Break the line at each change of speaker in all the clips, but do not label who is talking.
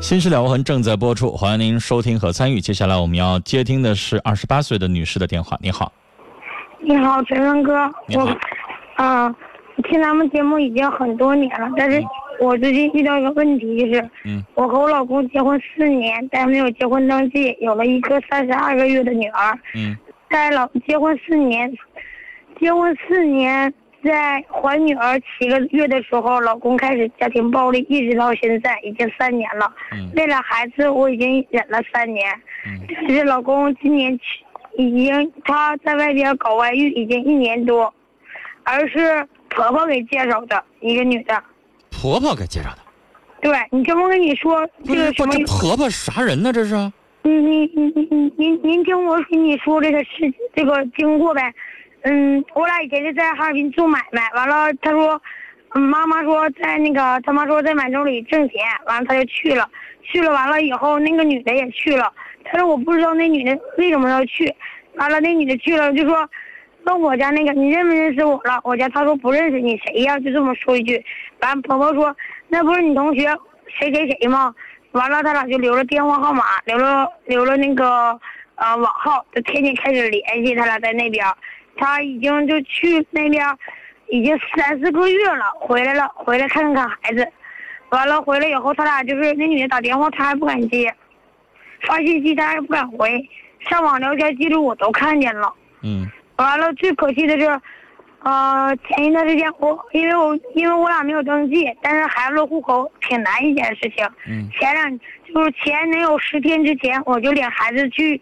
新事了无痕正在播出，欢迎您收听和参与。接下来我们要接听的是二十八岁的女士的电话。你好，
你好，陈峰哥，我，啊，听咱们节目已经很多年了，但是我最近遇到一个问题，就是，
嗯。
我和我老公结婚四年，但没有结婚登记，有了一个三十二个月的女儿，
嗯。
在老结婚四年，结婚四年，在怀女儿七个月的时候，老公开始家庭暴力，一直到现在已经三年了。
嗯
为了孩子，我已经忍了三年。
嗯
但是老公今年已经他在外边搞外遇已经一年多，而是婆婆给介绍的一个女的。
婆婆给介绍的，
对你这么跟你说，这个什么？
这婆婆啥人呢？这是
您您您您您您听我跟你说这个事这个经过呗。嗯，我俩以前是在哈尔滨做买卖，完了他说，妈妈说在那个他妈说在满洲里挣钱，完了他就去了，去了完了以后那个女的也去了，他说我不知道那女的为什么要去，完了那女的去了就说，问我家那个你认不认识我了？我家他说不认识你谁呀？就这么说一句，完婆婆说那不是你同学谁谁谁吗？完了，他俩就留了电话号码，留了留了那个呃网号，就天天开始联系。他俩在那边，他已经就去那边，已经三四个月了，回来了，回来看看孩子。完了回来以后，他俩就是那女的打电话，他还不敢接，发信息他还不敢回，上网聊天记录我都看见了。
嗯
完了，最可惜的是，呃，前一段时间我因为我因为我俩没有登记，但是孩子落户口挺难一件事情。
嗯
前两就是前能有十天之前，我就领孩子去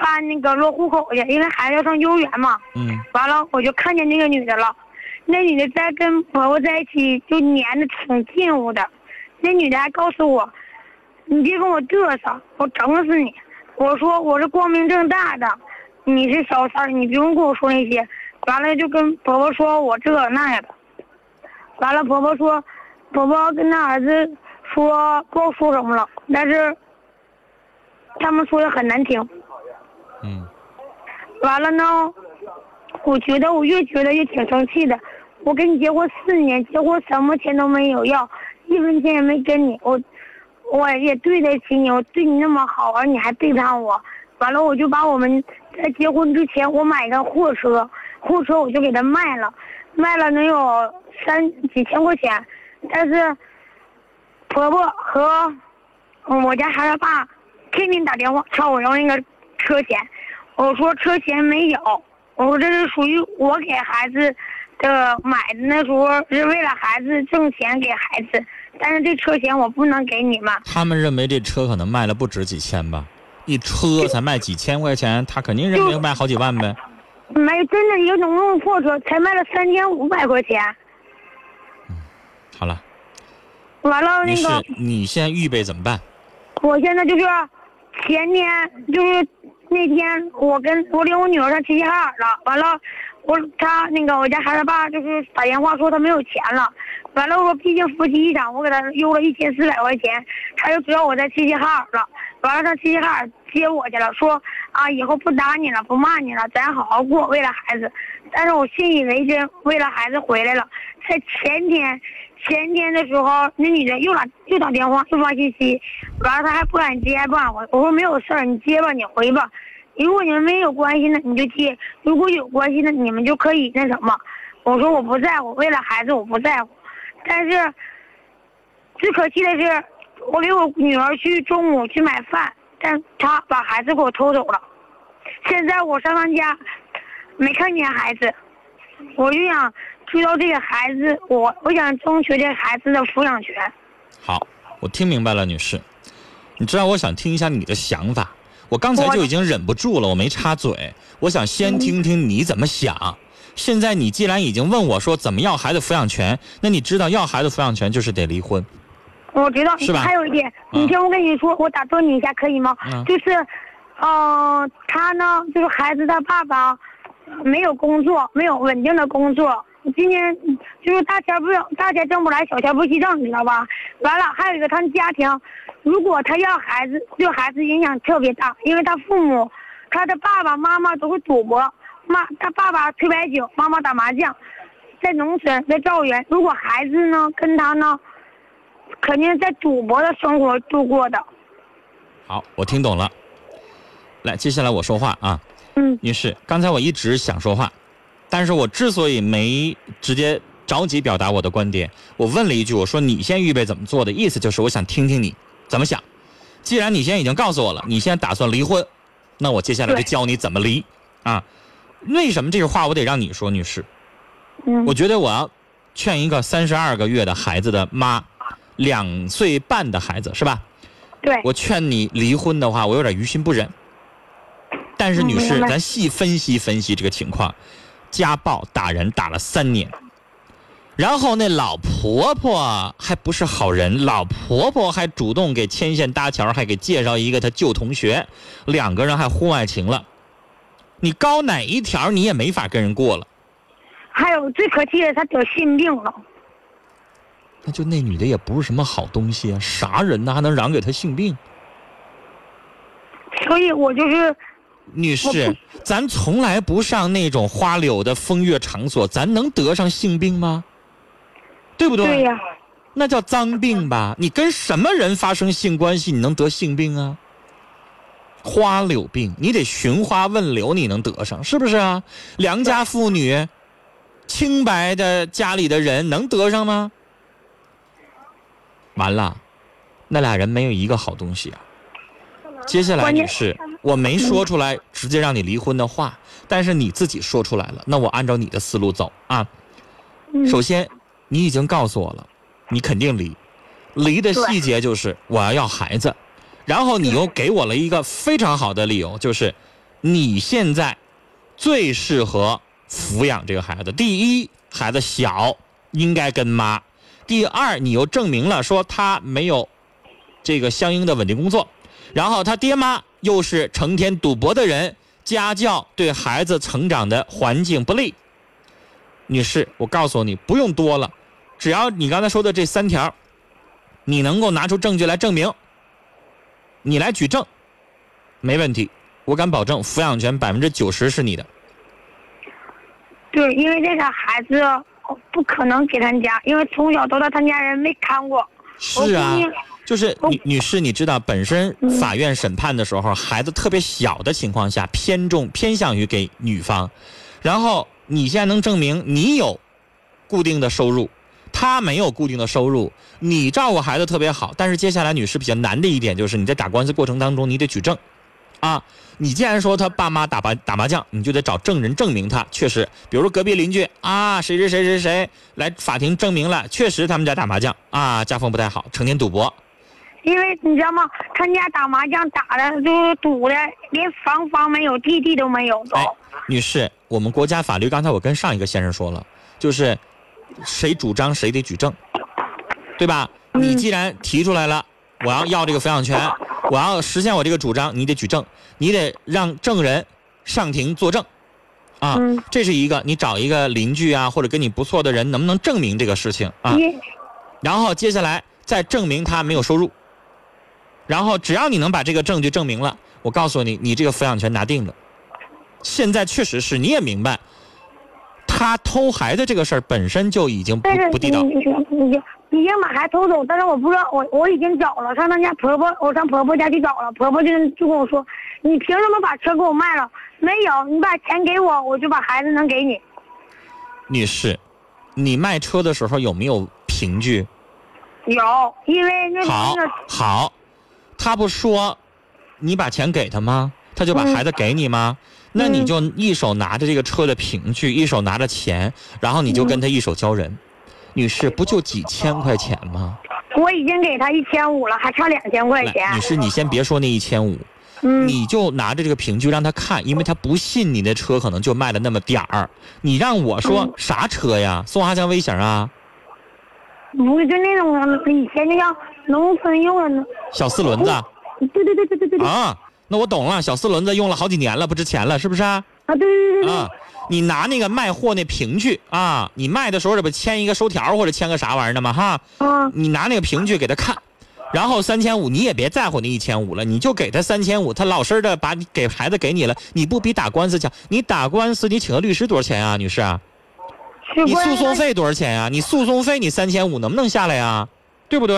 办那个落户口去，因为孩子要上幼儿园嘛。
嗯
完了，我就看见那个女的了，那女的在跟婆婆在一起，就粘的挺近乎的。那女的还告诉我：“你别跟我嘚瑟，我整死你！”我说：“我是光明正大的，你是小三儿，你不用跟我说那些。”完了就跟婆婆说我这那样的。完了，婆婆说，婆婆跟她儿子说不知道说什么了，但是他们说的很难听。完了呢，我觉得我越觉得越挺生气的。我跟你结婚四年，结婚什么钱都没有要，一分钱也没跟你，我我也对得起你，我对你那么好，而你还背叛我。完了，我就把我们在结婚之前我买的货车，货车我就给他卖了，卖了能有三几千块钱，但是婆婆和我家孩子爸天天打电话朝我要那个车钱。我说车钱没有，我说这是属于我给孩子的买的，那时候是为了孩子挣钱给孩子，但是这车钱我不能给你们。
他们认为这车可能卖了不值几千吧，一车才卖几千块钱，他肯定认为卖好几万呗。
没真的一个农用货车才卖了三千五百块钱，嗯
好了，
完了那个，
你现在预备怎么办？
我现在就是前天就是那天我跟我领我女儿上齐齐哈尔了，完了我他那个我家孩子爸就是打电话说他没有钱了，完了我说毕竟夫妻一场，我给他邮了一千四百块钱，他就知道我在齐齐哈尔了，完了上齐齐哈尔接我去了，说啊以后不打你了，不骂你了，咱好好过，为了孩子。但是我信以为真，为了孩子回来了，在前天。前天的时候，那女的又打又打电话又发信息，完了她还不敢接，不敢回。我说没有事儿，你接吧，你回吧。如果你们没有关系呢，你就接；如果有关系呢，你们就可以那什么。我说我不在乎，为了孩子我不在乎。但是最可气的是，我给我女儿去中午去买饭，但她把孩子给我偷走了。现在我上她家，没看见孩子，我就想知道这个孩子，我我想争取这孩子的抚养权。
好，我听明白了，女士。你知道，我想听一下你的想法。我刚才就已经忍不住了，我没插嘴。我想先听听你怎么想。现在你既然已经问我说怎么要孩子抚养权，那你知道要孩子抚养权就是得离婚。
我知道，
是吧
还有一点，
嗯
你听我跟你说，我打断你一下可以吗？
嗯
就是，呃，他呢，就是孩子他爸爸没有工作，没有稳定的工作。今年就是大钱不大钱挣不来，小钱不稀挣，你知道吧？完了，还有一个他们家庭，如果他要孩子，对孩子影响特别大，因为他父母，他的爸爸妈妈都是赌博，妈他爸爸推白酒，妈妈打麻将，在农村在赵源。如果孩子呢跟他呢，肯定在赌博的生活度过的。
好，我听懂了。来，接下来我说话啊，
嗯
女士，刚才我一直想说话，但是我之所以没直接着急表达我的观点，我问了一句，我说你先预备怎么做的，意思就是我想听听你怎么想。既然你现在已经告诉我了，你现在打算离婚，那我接下来就教你怎么离啊。为什么这个话我得让你说，女士？
嗯
我觉得我要劝一个三十二个月的孩子的妈，两岁半的孩子是吧？
对，
我劝你离婚的话，我有点于心不忍。但是，女士，咱细分析分析这个情况，家暴打人打了三年，然后那老婆婆还不是好人，老婆婆还主动给牵线搭桥，还给介绍一个她旧同学，两个人还婚外情了。你高哪一条你也没法跟人过了。
还有最可气的，她得性病了。
那就那女的也不是什么好东西啊，啥人呢？还能让给她性病？
所以我就是我
女士，咱从来不上那种花柳的风月场所，咱能得上性病吗？对不对？
对呀、
那叫脏病吧？你跟什么人发生性关系，你能得性病啊？花柳病，你得寻花问柳，你能得上，是不是啊？良家妇女，清白的家里的人能得上吗？完了，那俩人没有一个好东西啊。接下来，女士，我没说出来直接让你离婚的话，但是你自己说出来了，那我按照你的思路走啊。
嗯，
首先，你已经告诉我了，你肯定离，离的细节就是我要要孩子，然后你又给我了一个非常好的理由，就是你现在最适合抚养这个孩子。第一，孩子小，应该跟妈；第二，你又证明了说他没有这个相应的稳定工作，然后他爹妈又是成天赌博的人，家教对孩子成长的环境不利。女士，我告诉你，不用多了，只要你刚才说的这三条，你能够拿出证据来证明，你来举证，没问题，我敢保证，抚养权百分之九十是你的。
对，因为这个孩子我不可能给他家，因为从小到大他家人没看过。
是啊就是女女士，你知道，本身
嗯。
法院审判的时候，孩子特别小的情况下，偏重偏向于给女方，然后你现在能证明你有固定的收入，他没有固定的收入，你照顾孩子特别好，但是接下来女士比较难的一点就是你在打官司过程当中你得举证，啊，你既然说他爸妈打麻打麻将，你就得找证人证明他确实，比如说隔壁邻居啊，谁谁谁谁谁来法庭证明了，确实他们家打麻将啊，家风不太好，成天赌博。
因为你知道吗？他家打麻将打的就是赌的，连房房没有，地地都没有都。
哎，女士，我们国家法律刚才我跟上一个先生说了，就是谁主张谁得举证，对吧？
嗯
你既然提出来了，我要要这个抚养权，我要实现我这个主张，你得举证，你得让证人上庭作证，啊，
嗯
这是一个，你找一个邻居啊，或者跟你不错的人，能不能证明这个事情啊？
因
然后接下来再证明他没有收入，然后只要你能把这个证据证明了，我告诉你，你这个抚养权拿定了。现在确实是，你也明白，他偷孩子这个事儿本身就已经不不地道
已经把孩子偷走，但是我不知道，我我已经找了，上他家婆婆，我上婆婆家去找了，婆婆就就跟我说，你凭什么把车给我卖了？没有，你把钱给我，我就把孩子能给你。
女士，你卖车的时候有没有凭据？
有，因为那
好
那个
好，他不说你把钱给他吗？他就把
嗯
孩子给你吗？那你
嗯
就一手拿着这个车的凭据，一手拿着钱，然后你就跟他一手交人。女士，不就几千块钱吗？
我已经给他一千五了，还差两千块，钱
女。士，你先别说那一千五，
嗯，
你就拿着这个凭据让他看，因为他不信你那车可能就卖了那么点儿。你让我说
嗯
啥车呀？松花江微型啊，
不是就那种以前就像农村用的那，
小四轮子
对对对对对对对
啊？那我懂了，小四轮子用了好几年了，不值钱了，是不是啊？
啊，对对对对
啊，你拿那个卖货那凭据啊，你卖的时候这不签一个收条或者签个啥玩意儿的吗？哈，
啊，
你拿那个凭据给他看，然后三千五你也别在乎那一千五了，你就给他三千五，他老实的把你给孩子给你了，你不比打官司强？你打官司你请个律师多少钱啊，女士啊？你诉讼费多少钱呀、你诉讼费你三千五能不能下来呀？对不对？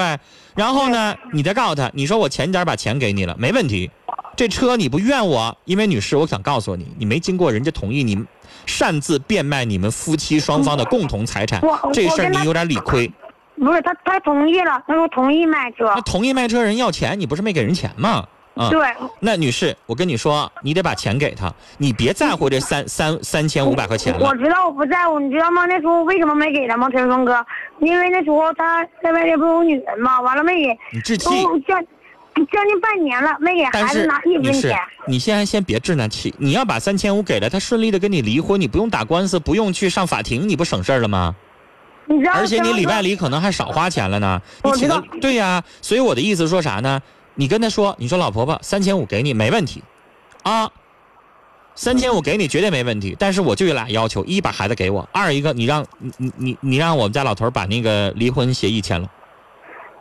然后呢，你再告诉他，你说我前点把钱给你了，没问题。这车你不怨我，因为女士，我想告诉你，你没经过人家同意，你擅自变卖你们夫妻双方的共同财产，这事儿你有点理亏。
不是他他同意了，他说同意卖车
那，同意卖车人要钱，你不是没给人钱吗？啊、
对，
那女士，我跟你说，你得把钱给他，你别在乎这三 三三千五百块钱了
我。知道我不在乎，你知道吗？那时候为什么没给他吗？陈峰哥，因为那时候他在外面不有女人吗，完了没给，
你置气。
将将近半年了，没给孩子拿一分钱。，
你现在先别置那气，你要把三千五给了他，顺利的跟你离婚，你不用打官司，不用去上法庭，你不省事儿了吗？
你知道
而且你里外里可能还少花钱了呢。你请个
我知道
对呀、所以我的意思说啥呢？你跟他说，你说老婆婆三千五给你没问题，啊，三千五给你绝对没问题。但是我就有俩要求：一把孩子给我，二一个你让你你你让我们家老头把那个离婚协议签了。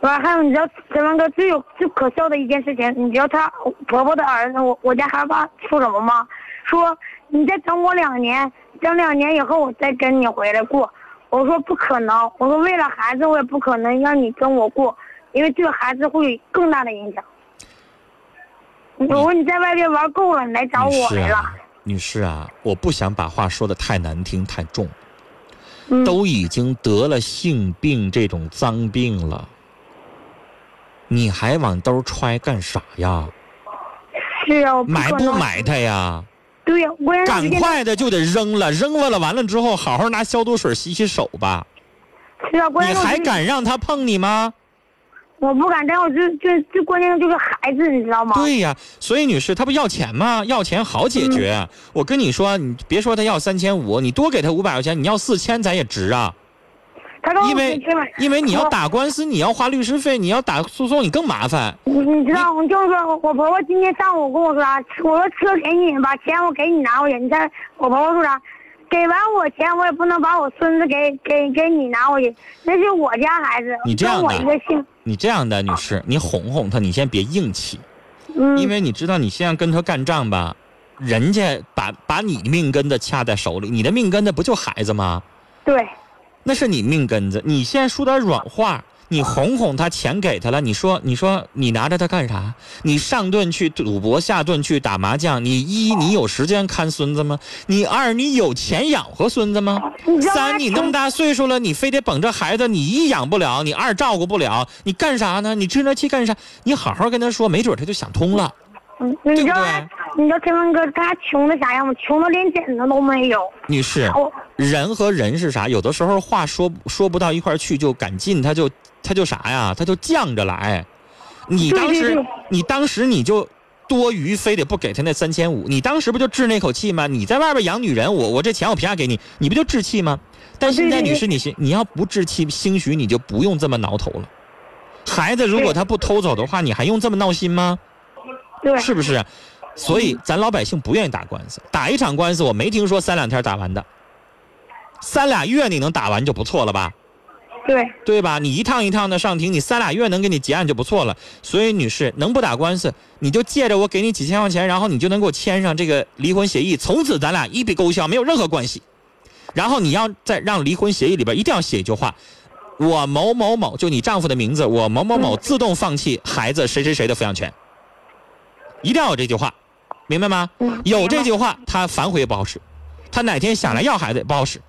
完还有你知道陈文哥最有最可笑的一件事情，你知道他婆婆的儿子，我我家孩子爸说什么吗？说你再等我两年，等两年以后我再跟你回来过。我说不可能，我说为了孩子我也不可能让你跟我过，因为对孩子会有更大的影响。我说你在外边玩够了，你来找我来了。
啊，女士啊，我不想把话说的太难听太重，
嗯，
都已经得了性病这种脏病了，你还往兜揣干啥呀？
是啊，我不
买
可能。
不买它呀？
对呀，我也
赶快的就得扔了，扔了了，完了之后好好拿消毒水洗洗手吧。
是啊，关
你还敢让他碰你吗？
我不敢，但我就最最关键的就是孩子，你知道吗？
对呀，所以女士，他不要钱吗？要钱好解决。
嗯
我跟你说，你别说他要三千五，你多给他五百块钱，你要四千咱也值啊。
他
因为因为你要打官司，你要花律师费，你要打诉讼，你更麻烦。
你你知道，我就是说我我婆婆今天上午跟我说啥，我说车给你，把钱我给你拿回去。你看我婆婆说啥，给完我钱我也不能把我孙子给给给你拿回去，那是我家孩子，
你这样的
跟我一个姓。
你这样的女士，你哄哄他，你先别硬气，
嗯，
因为你知道你现在跟他干仗吧，人家把把你命根子掐在手里，你的命根子不就孩子吗？
对，
那是你命根子，你现在说点软话，你哄哄他，钱给他了，你说你说你拿着他干啥？你上顿去赌博，下顿去打麻将，你一你有时间看孙子吗？你二你有钱养活孙子吗？三你那么大岁数了，你非得捧着孩子，你一养不了，你二照顾不了，你干啥呢？你生那气干啥？你好好跟他说，没准他就想通了。
嗯，你知道？你知道天文哥他穷的啥样吗？穷的连枕头都没有。
女士，
我
人和人是啥？有的时候话说说不到一块儿去，就赶进，他就他就啥呀？他就犟着来。你当时
对对
你当时你就多余，非得不给他那三千五，你当时不就置那口气吗？你在外边养女人，我我这钱我凭啥给你？你不就置气吗？但现在女士，你心你要不置气，兴许你就不用这么挠头了。孩子如果他不偷走的话，你还用这么闹心吗？
对，
是不是？所以咱老百姓不愿意打官司，打一场官司我没听说三两天打完的，三俩月你能打完就不错了吧？
对，
对吧？你一趟一趟的上庭，你三俩月能给你结案就不错了。所以女士，能不打官司，你就借着我给你几千块钱，然后你就能给我签上这个离婚协议，从此咱俩一笔勾销，没有任何关系。然后你要再让离婚协议里边一定要写一句话：我某某某，就你丈夫的名字，我某某某自动放弃孩子谁谁谁的抚养权。一定要有这句话，明白吗？
嗯
有这句话，他反悔也不好使，他哪天想来要孩子也不好使，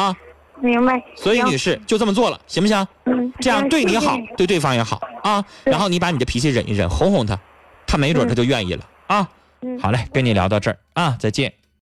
啊。
明白。
所以女士就这么做了，行不行？
嗯，
这样对你好对对方也好啊。然后你把你的脾气忍一忍，哄哄他，他没准他就愿意了啊。
嗯
好嘞，跟你聊到这儿啊，再见。